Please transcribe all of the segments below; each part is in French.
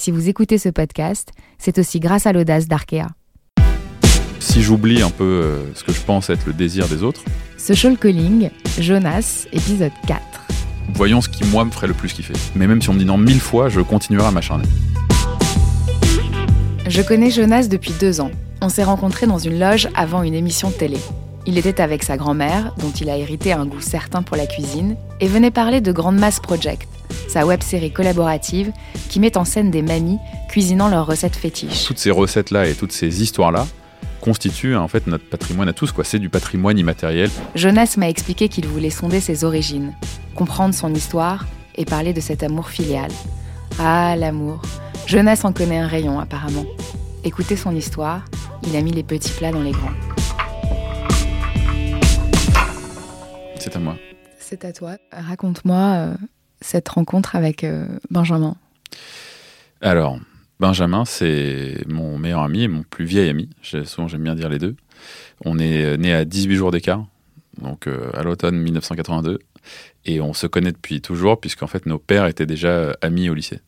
si vous écoutez ce podcast, c'est aussi grâce à l'audace d'Arkea. Si j'oublie un peu euh, ce que je pense être le désir des autres. Social Calling, Jonas, épisode 4. Voyons ce qui, moi, me ferait le plus kiffer. Mais même si on me dit non mille fois, je continuerai à m'acharner. Je connais Jonas depuis deux ans. On s'est rencontrés dans une loge avant une émission de télé. Il était avec sa grand-mère, dont il a hérité un goût certain pour la cuisine, et venait parler de Grande Mass Project, sa web-série collaborative qui met en scène des mamies cuisinant leurs recettes fétiches. Toutes ces recettes-là et toutes ces histoires-là, constitue en fait notre patrimoine à tous. Quoi. C'est du patrimoine immatériel. Jonas m'a expliqué qu'il voulait sonder ses origines, comprendre son histoire et parler de cet amour filial. Ah, l'amour. Jonas en connaît un rayon apparemment. Écoutez son histoire, il a mis les petits plats dans les grands. C'est à moi. C'est à toi. Raconte-moi euh, cette rencontre avec euh, Benjamin. Alors, Benjamin, c'est mon meilleur ami et mon plus vieil ami. Souvent, j'aime bien dire les deux. On est euh, né à 18 jours d'écart, donc à l'automne 1982. Et on se connaît depuis toujours, puisqu'en fait, nos pères étaient déjà amis au lycée.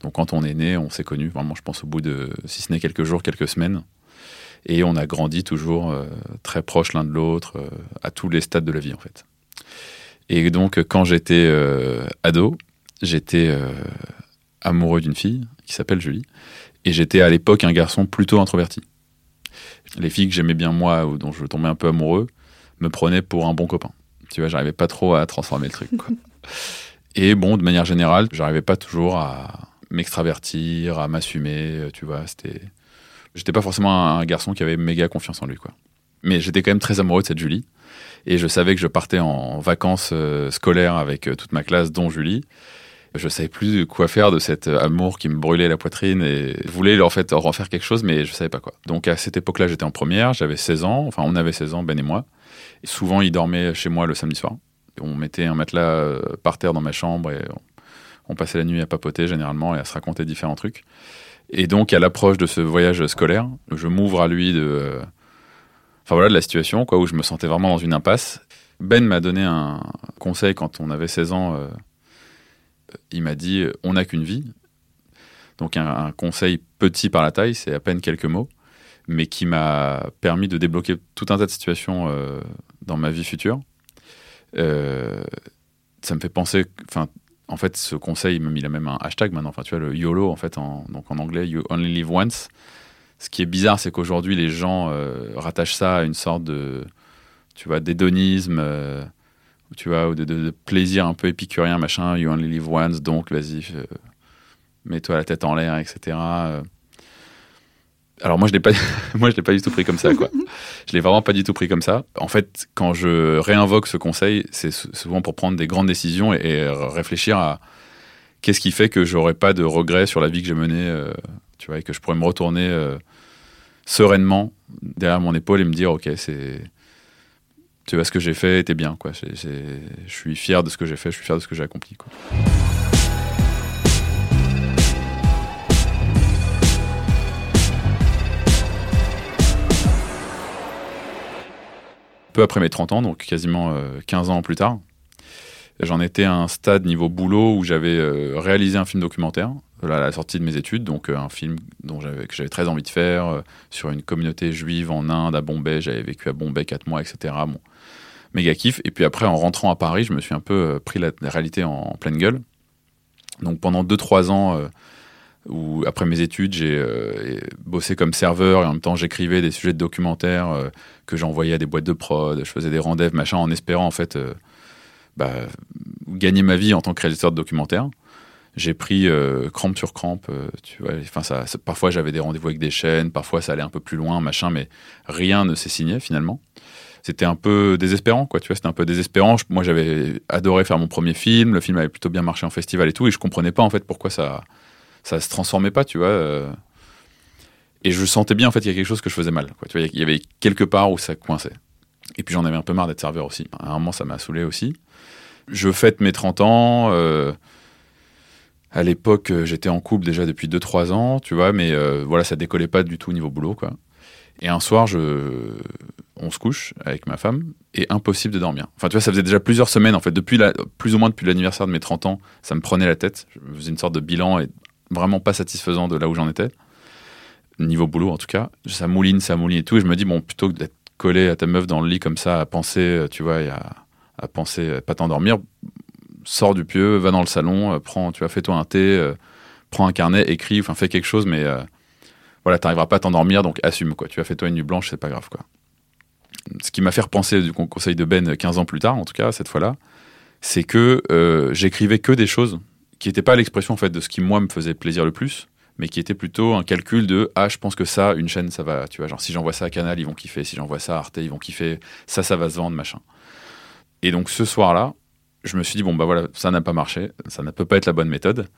Donc quand on est né, on s'est connus, vraiment, je pense, au bout de, si ce n'est quelques jours, quelques semaines. Et on a grandi toujours très proches l'un de l'autre, à tous les stades de la vie, en fait. Et donc, quand j'étais ado, j'étais amoureux d'une fille qui s'appelle Julie. Et j'étais à l'époque un garçon plutôt introverti. Les filles que j'aimais bien moi ou dont je tombais un peu amoureux me prenaient pour un bon copain. Tu vois, j'arrivais pas trop à transformer le truc. Et bon, de manière générale, j'arrivais pas toujours à m'extravertir, à m'assumer. Tu vois, c'était. J'étais pas forcément un garçon qui avait méga confiance en lui, quoi. Mais j'étais quand même très amoureux de cette Julie. Et je savais que je partais en vacances euh, scolaires avec euh, toute ma classe, dont Julie. Je savais plus quoi faire de cet amour qui me brûlait la poitrine et je voulais en fait en faire quelque chose, mais je savais pas quoi. Donc à cette époque-là, j'étais en première, j'avais 16 ans, enfin on avait 16 ans, Ben et moi. Et souvent, il dormait chez moi le samedi soir. On mettait un matelas euh, par terre dans ma chambre et on passait la nuit à papoter généralement et à se raconter différents trucs. Et donc, à l'approche de ce voyage scolaire, je m'ouvre à lui de, euh, enfin voilà, de la situation, quoi, où je me sentais vraiment dans une impasse. Ben m'a donné un conseil quand on avait 16 ans. Euh, il m'a dit on n'a qu'une vie. Donc un, conseil petit par la taille, c'est à peine quelques mots, mais qui m'a permis de débloquer tout un tas de situations euh, dans ma vie future. Euh, ça me fait penser, en fait, ce conseil, il a même un hashtag maintenant. Enfin, tu vois, le YOLO, en fait, donc en anglais, You Only Live Once. Ce qui est bizarre, c'est qu'aujourd'hui, les gens euh, rattachent ça à une sorte de, tu vois, d'hédonisme tu vois, ou de, plaisir un peu épicurien, machin, you only live once, donc vas-y, euh, mets-toi la tête en l'air, etc. Euh. Alors moi je l'ai l'ai pas du tout pris comme ça, quoi. je l'ai vraiment pas du tout pris comme ça. En fait, quand je réinvoque ce conseil, c'est souvent pour prendre des grandes décisions et, réfléchir à qu'est-ce qui fait que j'aurais pas de regrets sur la vie que j'ai menée, euh, tu vois, et que je pourrais me retourner sereinement derrière mon épaule et me dire, ok, c'est tu vois, ce que j'ai fait était bien. Quoi. je suis fier de ce que j'ai fait, je suis fier de ce que j'ai accompli. Quoi. Peu après mes 30 ans, donc quasiment 15 euh, ans plus tard, j'en étais à un stade niveau boulot où j'avais euh, réalisé un film documentaire à la sortie de mes études, donc euh, un film dont que j'avais très envie de faire sur une communauté juive en Inde, à Bombay. J'avais vécu à Bombay 4 mois, etc. Bon, méga kiff. Et puis après, en rentrant à Paris, je me suis un peu euh, pris la, réalité en, pleine gueule. Donc pendant 2-3 ans, euh, après mes études, j'ai euh, bossé comme serveur et en même temps j'écrivais des sujets de documentaires que j'envoyais à des boîtes de prod, je faisais des rendez-vous, machin, en espérant en fait bah, gagner ma vie en tant que réalisateur de documentaires. J'ai pris crampe sur crampe, tu vois. Enfin, parfois j'avais des rendez-vous avec des chaînes, parfois ça allait un peu plus loin, machin, mais rien ne s'est signé finalement c'était un peu désespérant, quoi. Tu vois, c'était un peu désespérant. Moi, j'avais adoré faire mon premier film. Le film avait plutôt bien marché en festival et tout, et je comprenais pas en fait pourquoi ça ça se transformait pas, tu vois. Euh. Et je sentais bien en fait qu'il y a quelque chose que je faisais mal. Tu vois, il y avait quelque part où ça coinçait. Et puis j'en avais un peu marre d'être serveur aussi. À un moment, ça m'a saoulé aussi. Je fête mes 30 ans. Euh, à l'époque, euh, j'étais en couple déjà depuis 2-3 ans, tu vois, mais euh, voilà, ça décollait pas du tout au niveau boulot, quoi. Et un soir, je... on se couche avec ma femme et impossible de dormir. Enfin, tu vois, ça faisait déjà plusieurs semaines, en fait, depuis la... plus ou moins depuis l'anniversaire de mes 30 ans, ça me prenait la tête. Je faisais une sorte de bilan et vraiment pas satisfaisant de là où j'en étais. Niveau boulot, en tout cas. Ça mouline, ça mouline et tout. Et je me dis, bon, plutôt que d'être collé à ta meuf dans le lit comme ça, à penser, tu vois, à, à penser, à pas t'endormir, sors du pieu, va dans le salon, euh, prends, tu vois, fais-toi un thé, euh, prends un carnet, écris, enfin, fais quelque chose, mais euh, voilà, t'arriveras pas à t'endormir, donc assume, quoi. Tu as fait toi une nuit blanche, c'est pas grave, quoi. Ce qui m'a fait repenser du conseil de Ben 15 ans plus tard, en tout cas, cette fois-là, c'est que j'écrivais que des choses qui n'étaient pas l'expression, en fait, de ce qui, moi, me faisait plaisir le plus, mais qui était plutôt un calcul de ah je pense que ça une chaîne ça va tu vois genre si j'envoie ça à Canal ils vont kiffer si j'envoie ça à Arte ils vont kiffer ça ça va se vendre machin et donc ce soir là je me suis dit, bon, bah voilà, ça n'a pas marché, ça ne peut pas être la bonne méthode.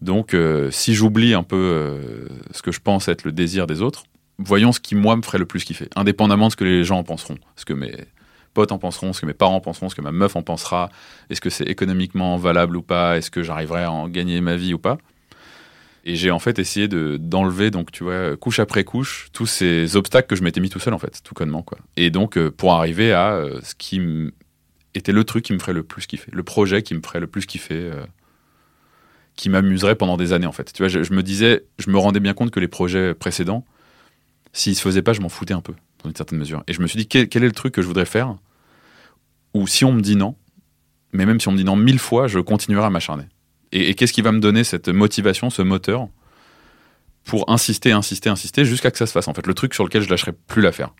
Donc, euh, si j'oublie un peu euh, ce que je pense être le désir des autres, voyons ce qui, moi, me ferait le plus kiffer, indépendamment de ce que les gens en penseront. Ce que mes potes en penseront, ce que mes parents en penseront, ce que ma meuf en pensera, est-ce que c'est économiquement valable ou pas, est-ce que j'arriverai à en gagner ma vie ou pas. Et j'ai en fait essayé d'enlever, donc tu vois, couche après couche, tous ces obstacles que je m'étais mis tout seul, en fait, tout connement, quoi. Et donc, euh, pour arriver à ce qui était le truc qui me ferait le plus kiffer, le projet qui me ferait le plus kiffer, euh, qui m'amuserait pendant des années en fait. Tu vois, je, me disais, je me rendais bien compte que les projets précédents, s'ils se faisaient pas, je m'en foutais un peu dans une certaine mesure. Et je me suis dit, quel, est le truc que je voudrais faire Ou si on me dit non, mais même si on me dit non mille fois, je continuerai à m'acharner. Et, qu'est-ce qui va me donner cette motivation, ce moteur pour insister, insister, insister jusqu'à que ça se fasse en fait? Le truc sur lequel je lâcherai plus l'affaire.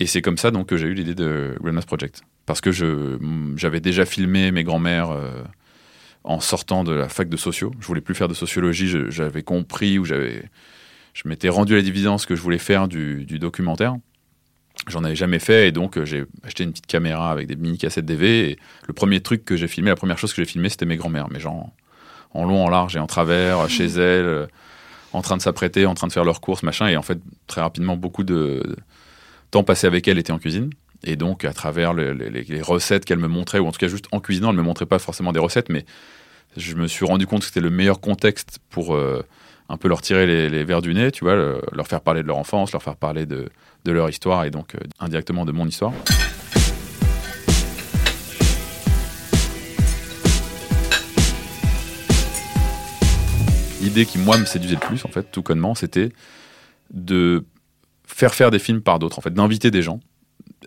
Et c'est comme ça donc que j'ai eu l'idée de Grandmass Project parce que j'avais déjà filmé mes grands-mères euh, en sortant de la fac de sociaux. Je voulais plus faire de sociologie, j'avais compris ou j'avais, je m'étais rendu à l'évidence que je voulais faire du, documentaire. J'en avais jamais fait et donc euh, j'ai acheté une petite caméra avec des mini cassettes DV. Et le premier truc que j'ai filmé, la première chose que j'ai filmé, c'était mes grands-mères, mais genre en long, en large et en travers, chez elles, euh, en train de s'apprêter, en train de faire leurs courses, machin. Et en fait, très rapidement, beaucoup de temps passé avec elles était en cuisine. Et donc, à travers les, recettes qu'elle me montrait, ou en tout cas juste en cuisinant, elle me montrait pas forcément des recettes, mais je me suis rendu compte que c'était le meilleur contexte pour euh, un peu leur tirer les, verres du nez, tu vois, leur faire parler de leur enfance, leur faire parler de, leur histoire et donc euh, indirectement de mon histoire. L'idée qui, moi, me séduisait le plus, en fait, tout connement, c'était de faire faire des films par d'autres, en fait, d'inviter des gens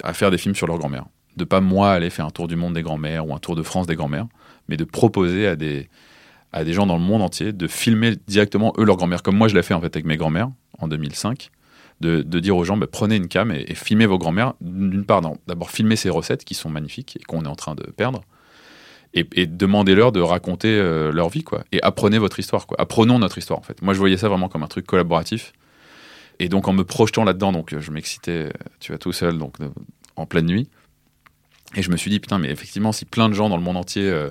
à faire des films sur leur grand-mère. De pas moi aller faire un tour du monde des grands-mères ou un tour de France des grands-mères, mais de proposer à des, à des gens dans le monde entier de filmer directement eux leur grand-mère, comme moi je l'ai fait en fait avec mes grands-mères en 2005. De, de, dire aux gens, bah, prenez une cam et, filmez vos grands-mères. D'une part, d'abord filmer ces recettes qui sont magnifiques et qu'on est en train de perdre. Et, demandez-leur de raconter euh, leur vie, quoi. Et apprenez votre histoire, quoi. Apprenons notre histoire, en fait. Moi, je voyais ça vraiment comme un truc collaboratif. Et donc en me projetant là-dedans, donc je m'excitais, tu vois, tout seul, donc en pleine nuit. Et je me suis dit, putain, mais effectivement, si plein de gens dans le monde entier euh,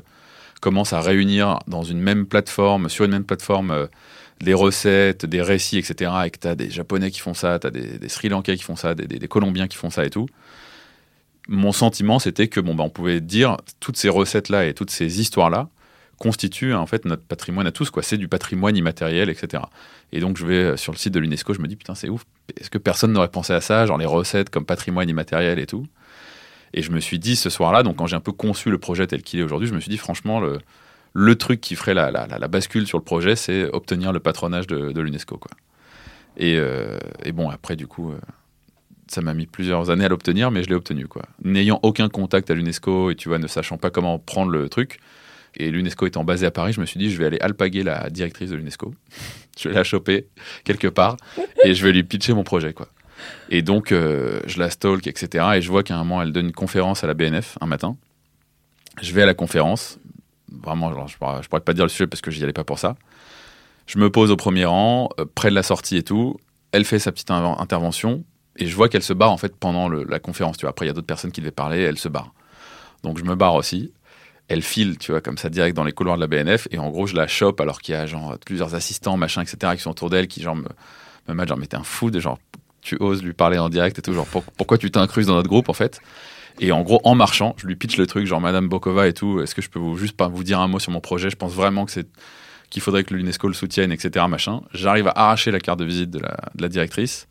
commencent à réunir dans une même plateforme, sur une même plateforme, euh, des recettes, des récits, etc., et que tu as des Japonais qui font ça, tu as des, Sri Lankais qui font ça, des, des, Colombiens qui font ça et tout, mon sentiment, c'était que bon, bah, on pouvait dire toutes ces recettes-là et toutes ces histoires-là, constitue en fait notre patrimoine à tous. quoi. C'est du patrimoine immatériel, etc. Et donc je vais euh, sur le site de l'UNESCO, je me dis putain c'est ouf. Est-ce que personne n'aurait pensé à ça, genre les recettes comme patrimoine immatériel et tout? Et je me suis dit ce soir-là, donc quand j'ai un peu conçu le projet tel qu'il est aujourd'hui, je me suis dit franchement le, le truc qui ferait la, la, bascule sur le projet, c'est obtenir le patronage de, l'UNESCO. Quoi. Et, euh, et, bon après du coup. Euh, ça m'a mis plusieurs années à l'obtenir, mais je l'ai obtenu. quoi. N'ayant aucun contact à l'UNESCO et tu vois, ne sachant pas comment prendre le truc, et l'UNESCO étant basé à Paris, je me suis dit, je vais aller alpaguer la directrice de l'UNESCO. je vais la choper quelque part et je vais lui pitcher mon projet, quoi. Et donc, euh, je la stalk, etc. Et je vois qu'à un moment, elle donne une conférence à la BNF un matin. Je vais à la conférence. Vraiment, je ne pourrais pas dire le sujet parce que j'y allais pas pour ça. Je me pose au premier rang, euh, près de la sortie et tout. Elle fait sa petite intervention et je vois qu'elle se barre en fait pendant la conférence. Tu vois, après, il y a d'autres personnes qui devaient parler, elle se barre. Donc, je me barre aussi elle file, tu vois, comme ça, direct dans les couloirs de la BNF. Et en gros, je la chope alors qu'il y a genre plusieurs assistants, machin, etc., qui sont autour d'elle, qui genre me, Même genre, mais t'es un fou, de genre, tu oses lui parler en direct et tout, genre, pourquoi tu t'incruses dans notre groupe, en fait? Et en gros, en marchant, je lui pitch le truc, genre Madame Bokova et tout. Est-ce que je peux vous, juste pas vous dire un mot sur mon projet? Je pense vraiment que c'est qu'il faudrait que l'UNESCO le soutienne, etc. Machin. J'arrive à arracher la carte de visite de la, directrice.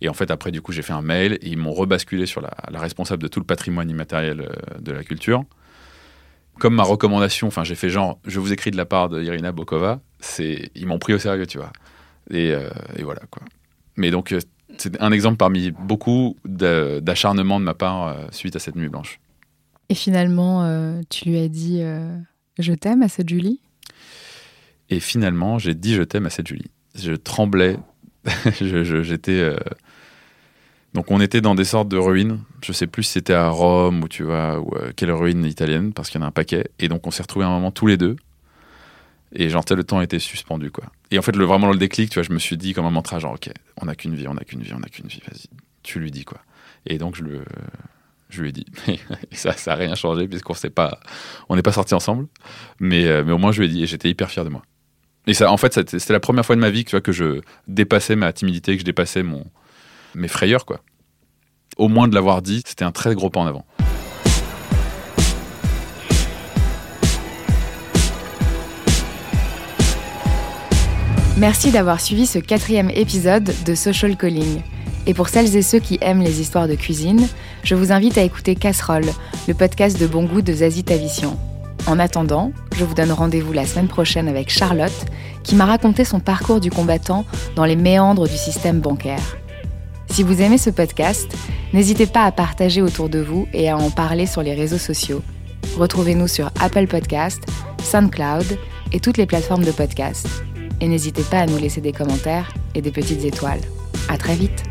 Et en fait, après, du coup, j'ai fait un mail et ils m'ont rebasculé sur la, responsable de tout le patrimoine immatériel euh, de la culture. Comme ma recommandation, enfin, j'ai fait genre, je vous écris de la part de Irina Bokova, c'est, ils m'ont pris au sérieux, tu vois. Et, euh, et voilà, quoi. Mais donc, euh, c'est un exemple parmi beaucoup d'acharnement de ma part euh, suite à cette nuit blanche. Et finalement, euh, tu lui as dit je t'aime à cette Julie? Et finalement, j'ai dit je t'aime à cette Julie. Je tremblais. J'étais. Donc, on était dans des sortes de ruines. Je sais plus si c'était à Rome ou tu vois, ou quelle ruine italienne, parce qu'il y en a un paquet. Et donc, on s'est retrouvés un moment tous les deux. Et genre, le temps était suspendu, quoi. Et en fait, le, vraiment le déclic, tu vois, je me suis dit comme un mantra, genre, ok, on n'a qu'une vie, on n'a qu'une vie, on n'a qu'une vie, vas-y, tu lui dis, quoi. Et donc, je, le, je lui ai dit. et ça, ça n'a rien changé, puisqu'on s'est pas, on n'est pas sortis ensemble. Mais, euh, mais au moins, je lui ai dit, et j'étais hyper fier de moi. Et ça, en fait, c'était la première fois de ma vie, vois, que je dépassais ma timidité, que je dépassais mon, mes frayeurs, quoi. Au moins de l'avoir dit, c'était un très gros pas en avant. Merci d'avoir suivi ce quatrième épisode de Social Calling. Et pour celles et ceux qui aiment les histoires de cuisine, je vous invite à écouter Casserole, le podcast de bon goût de Zazie Tavissian. En attendant, je vous donne rendez-vous la semaine prochaine avec Charlotte, qui m'a raconté son parcours du combattant dans les méandres du système bancaire. Si vous aimez ce podcast, n'hésitez pas à partager autour de vous et à en parler sur les réseaux sociaux. Retrouvez-nous sur Apple Podcast, SoundCloud et toutes les plateformes de podcast et n'hésitez pas à nous laisser des commentaires et des petites étoiles. À très vite!